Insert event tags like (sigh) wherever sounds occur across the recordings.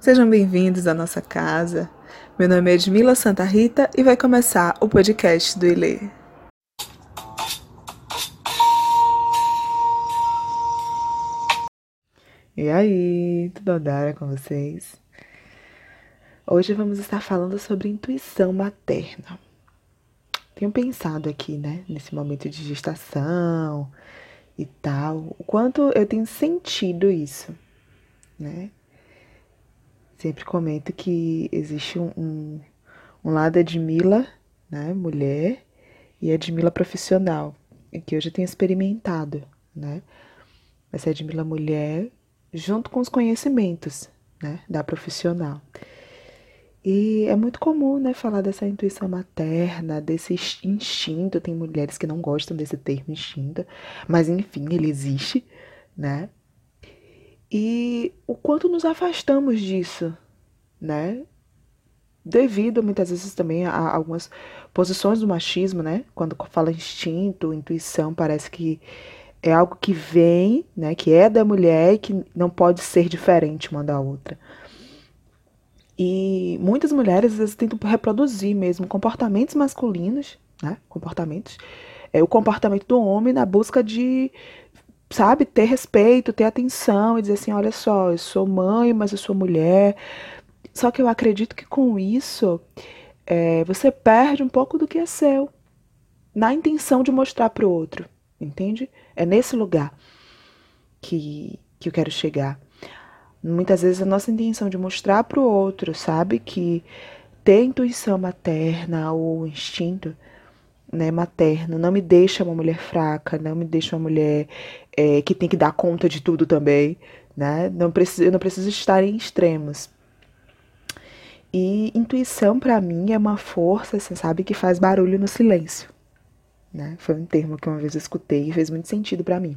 Sejam bem-vindos à nossa casa. Meu nome é Edmila Santa Rita e vai começar o podcast do Ilê. E aí, tudo andara com vocês? Hoje vamos estar falando sobre intuição materna. Tenho pensado aqui, né, nesse momento de gestação e tal, o quanto eu tenho sentido isso, né? Sempre comento que existe um, um, um lado Edmila, né, mulher, e Edmila profissional, que eu tenho experimentado, né? Essa Edmila mulher, junto com os conhecimentos, né, da profissional. E é muito comum, né, falar dessa intuição materna, desse instinto. Tem mulheres que não gostam desse termo instinto, mas enfim, ele existe, né? E o quanto nos afastamos disso, né? Devido muitas vezes também a algumas posições do machismo, né? Quando fala instinto, intuição, parece que é algo que vem, né? Que é da mulher e que não pode ser diferente uma da outra. E muitas mulheres às vezes tentam reproduzir mesmo comportamentos masculinos, né? Comportamentos. É o comportamento do homem na busca de sabe, ter respeito, ter atenção e dizer assim: olha só, eu sou mãe, mas eu sou mulher. Só que eu acredito que com isso é, você perde um pouco do que é seu, na intenção de mostrar para o outro, entende? É nesse lugar que, que eu quero chegar. Muitas vezes a nossa intenção de mostrar para o outro, sabe, que ter intuição materna ou instinto né, materno não me deixa uma mulher fraca, não me deixa uma mulher é, que tem que dar conta de tudo também, né? Não preciso, eu não preciso estar em extremos. E intuição para mim é uma força, você sabe, que faz barulho no silêncio, né? Foi um termo que uma vez eu escutei e fez muito sentido para mim.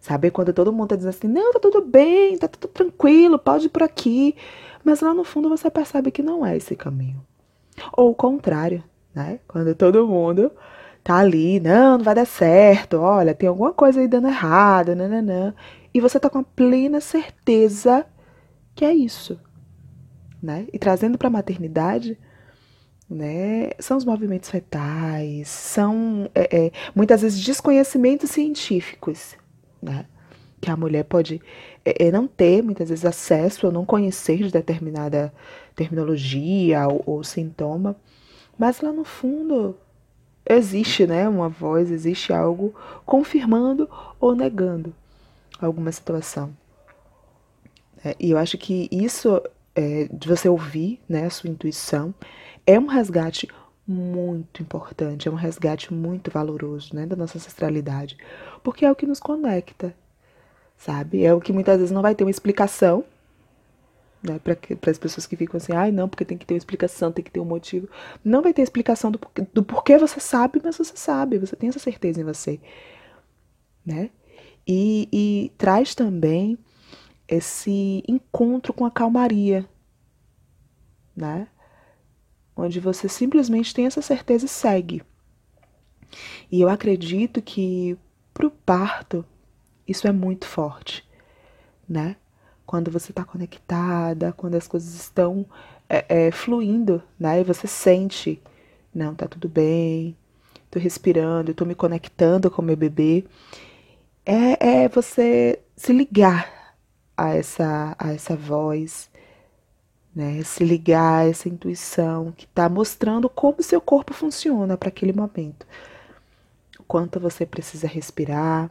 Sabe quando todo mundo tá dizendo assim, não, tá tudo bem, tá tudo tranquilo, pode ir por aqui, mas lá no fundo você percebe que não é esse caminho. Ou o contrário, né? Quando todo mundo tá ali, não, não vai dar certo, olha, tem alguma coisa aí dando errado, nananã. E você tá com a plena certeza que é isso, né? E trazendo para a maternidade, né? São os movimentos fetais, são é, é, muitas vezes desconhecimentos científicos, né? Que a mulher pode é, é, não ter muitas vezes acesso ou não conhecer de determinada terminologia ou, ou sintoma, mas lá no fundo existe, né, uma voz, existe algo confirmando ou negando alguma situação. É, e eu acho que isso é, de você ouvir, né, a sua intuição, é um resgate muito importante, é um resgate muito valoroso, né, da nossa ancestralidade, porque é o que nos conecta, sabe? É o que muitas vezes não vai ter uma explicação, né, para as pessoas que ficam assim, ai não, porque tem que ter uma explicação, tem que ter um motivo. Não vai ter explicação do, do porquê você sabe, mas você sabe, você tem essa certeza em você, né? E, e traz também esse encontro com a calmaria, né? Onde você simplesmente tem essa certeza e segue. E eu acredito que para o parto isso é muito forte, né? Quando você está conectada, quando as coisas estão é, é, fluindo, né? E você sente, não, tá tudo bem, tô respirando, tô me conectando com meu bebê. É, é você se ligar a essa, a essa voz, né? Se ligar a essa intuição que está mostrando como seu corpo funciona para aquele momento. Quanto você precisa respirar,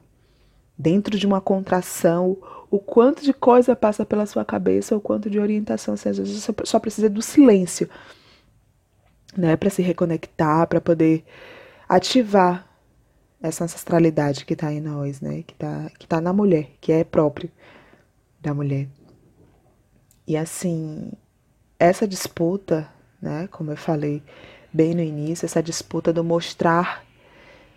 dentro de uma contração, o quanto de coisa passa pela sua cabeça, o quanto de orientação, você às vezes só precisa do silêncio, né, para se reconectar, para poder ativar essa ancestralidade que está em nós, né, que está que tá na mulher, que é próprio da mulher. E assim, essa disputa, né, como eu falei bem no início, essa disputa do mostrar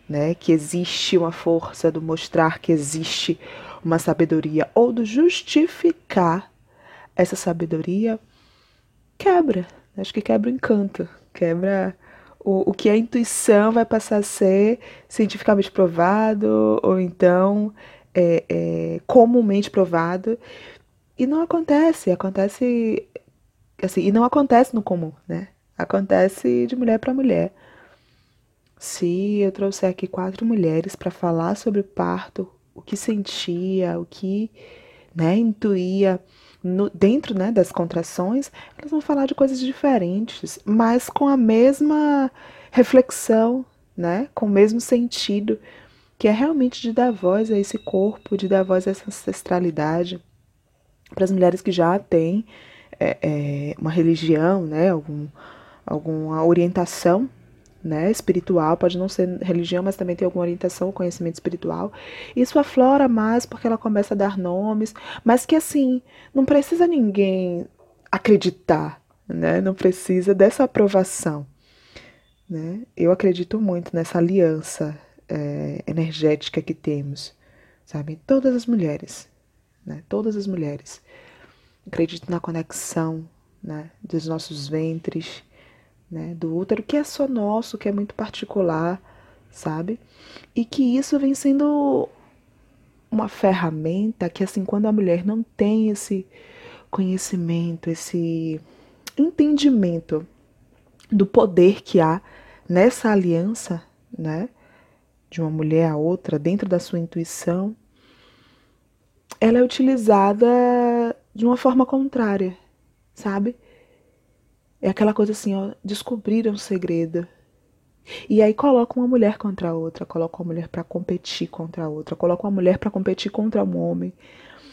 né, que existe uma força, do mostrar que existe uma sabedoria ou do justificar essa sabedoria, quebra. Acho que quebra o encanto, quebra o, o que a intuição vai passar a ser cientificamente provado ou então é, é, comumente provado E não acontece, acontece assim, e não acontece no comum, né? Acontece de mulher para mulher. Se eu trouxer aqui quatro mulheres para falar sobre o parto, que sentia, o que né, intuía no, dentro né, das contrações, elas vão falar de coisas diferentes, mas com a mesma reflexão, né, com o mesmo sentido, que é realmente de dar voz a esse corpo, de dar voz a essa ancestralidade. Para as mulheres que já têm é, é, uma religião, né, algum, alguma orientação né, espiritual, pode não ser religião, mas também tem alguma orientação, conhecimento espiritual. Isso aflora mais porque ela começa a dar nomes, mas que assim, não precisa ninguém acreditar, né? Não precisa dessa aprovação, né? Eu acredito muito nessa aliança é, energética que temos, sabe? Todas as mulheres, né? Todas as mulheres. Acredito na conexão, né? Dos nossos ventres, né, do útero, que é só nosso, que é muito particular, sabe? E que isso vem sendo uma ferramenta que, assim, quando a mulher não tem esse conhecimento, esse entendimento do poder que há nessa aliança, né, de uma mulher a outra, dentro da sua intuição, ela é utilizada de uma forma contrária, sabe? É aquela coisa assim, ó, descobriram um segredo. E aí coloca uma mulher contra a outra, coloca uma mulher para competir contra a outra, coloca uma mulher para competir contra um homem,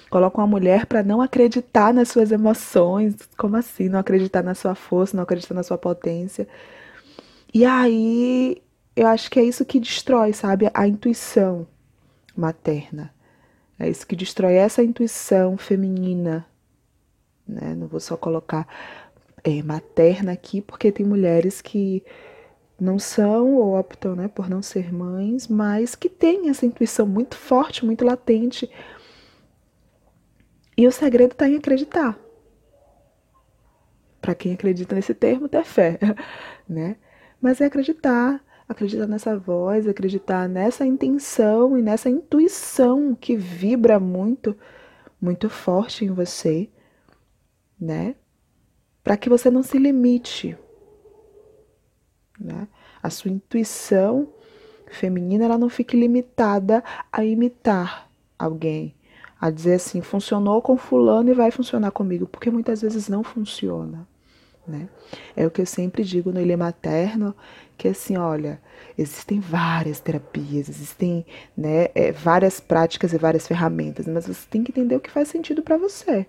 coloca uma mulher para não acreditar nas suas emoções, como assim, não acreditar na sua força, não acreditar na sua potência. E aí eu acho que é isso que destrói, sabe, a intuição materna. É isso que destrói essa intuição feminina, né? Não vou só colocar é, materna aqui, porque tem mulheres que não são ou optam né, por não ser mães, mas que têm essa intuição muito forte, muito latente. E o segredo está em acreditar. Para quem acredita nesse termo, ter fé, (laughs) né? Mas é acreditar, acreditar nessa voz, acreditar nessa intenção e nessa intuição que vibra muito, muito forte em você, né? Para que você não se limite. Né? A sua intuição feminina ela não fique limitada a imitar alguém, a dizer assim, funcionou com fulano e vai funcionar comigo, porque muitas vezes não funciona. Né? É o que eu sempre digo no Ilha Materno, que assim, olha, existem várias terapias, existem né, é, várias práticas e várias ferramentas, mas você tem que entender o que faz sentido para você.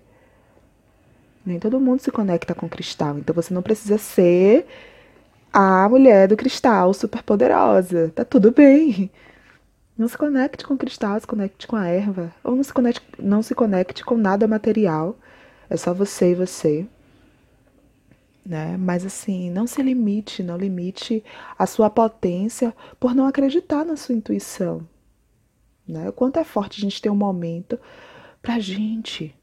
Nem todo mundo se conecta com cristal. Então você não precisa ser a mulher do cristal super poderosa. Tá tudo bem. Não se conecte com cristal, se conecte com a erva. Ou não se conecte, não se conecte com nada material. É só você e você. Né? Mas assim, não se limite, não limite a sua potência por não acreditar na sua intuição. Né? O quanto é forte a gente ter um momento pra gente.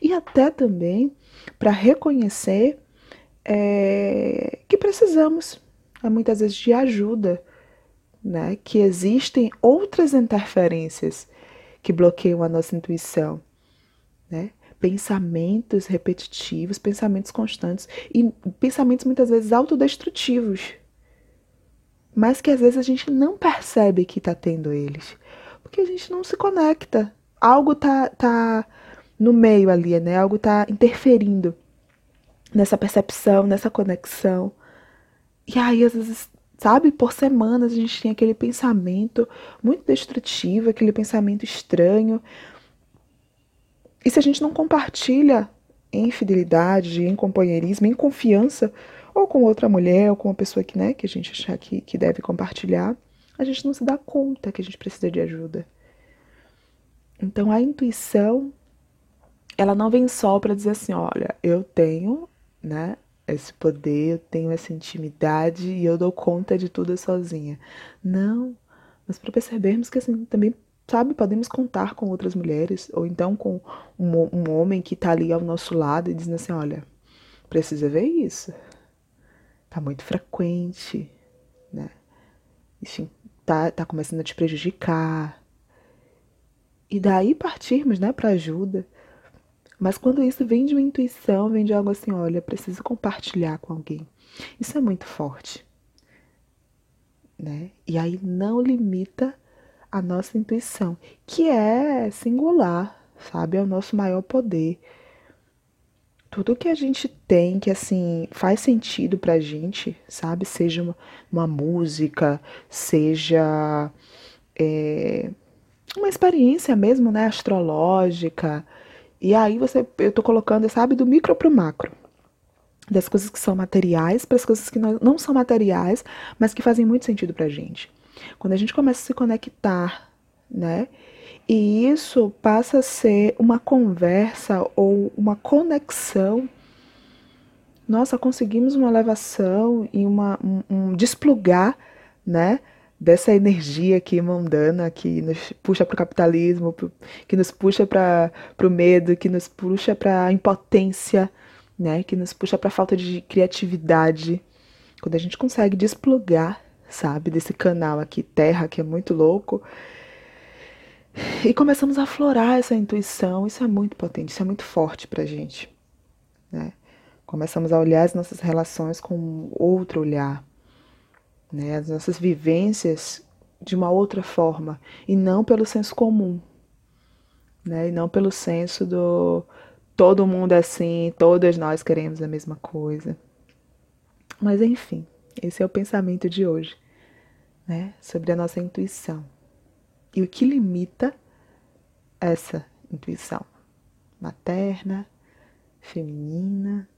E até também para reconhecer é, que precisamos, é, muitas vezes, de ajuda, né? que existem outras interferências que bloqueiam a nossa intuição. Né? Pensamentos repetitivos, pensamentos constantes e pensamentos muitas vezes autodestrutivos, mas que às vezes a gente não percebe que está tendo eles, porque a gente não se conecta. Algo tá, tá no meio ali, né? Algo está interferindo nessa percepção, nessa conexão. E aí, às vezes, sabe, por semanas a gente tem aquele pensamento muito destrutivo, aquele pensamento estranho. E se a gente não compartilha em fidelidade, em companheirismo, em confiança, ou com outra mulher, ou com uma pessoa que, né, que a gente achar que, que deve compartilhar, a gente não se dá conta que a gente precisa de ajuda. Então a intuição ela não vem só para dizer assim, olha, eu tenho, né, esse poder, eu tenho essa intimidade e eu dou conta de tudo sozinha. Não, mas para percebermos que assim também, sabe, podemos contar com outras mulheres ou então com um, um homem que está ali ao nosso lado e dizendo assim, olha, precisa ver isso. Tá muito frequente, né? Enfim, tá, tá começando a te prejudicar. E daí partirmos, né, para ajuda Mas quando isso vem de uma intuição, vem de algo assim, olha, preciso compartilhar com alguém. Isso é muito forte. Né? E aí não limita a nossa intuição, que é singular, sabe? É o nosso maior poder. Tudo que a gente tem que assim faz sentido pra gente, sabe? Seja uma, uma música, seja é, uma experiência mesmo, né? Astrológica. E aí você, eu tô colocando, sabe, do micro pro macro das coisas que são materiais para as coisas que não são materiais, mas que fazem muito sentido para a gente. Quando a gente começa a se conectar, né? E isso passa a ser uma conversa ou uma conexão. Nossa, conseguimos uma elevação e uma, um, um desplugar, né? Dessa energia aqui mundana que nos puxa para o capitalismo, que nos puxa para o medo, que nos puxa para a impotência, né? Que nos puxa para a falta de criatividade. Quando a gente consegue desplugar sabe? Desse canal aqui, Terra, que é muito louco. E começamos a aflorar essa intuição. Isso é muito potente, isso é muito forte pra gente, né? Começamos a olhar as nossas relações com outro olhar, né? As nossas vivências de uma outra forma e não pelo senso comum, né? E não pelo senso do todo mundo é assim, todas nós queremos a mesma coisa. Mas enfim, esse é o pensamento de hoje, né? Sobre a nossa intuição. E o que limita essa intuição? Materna, feminina,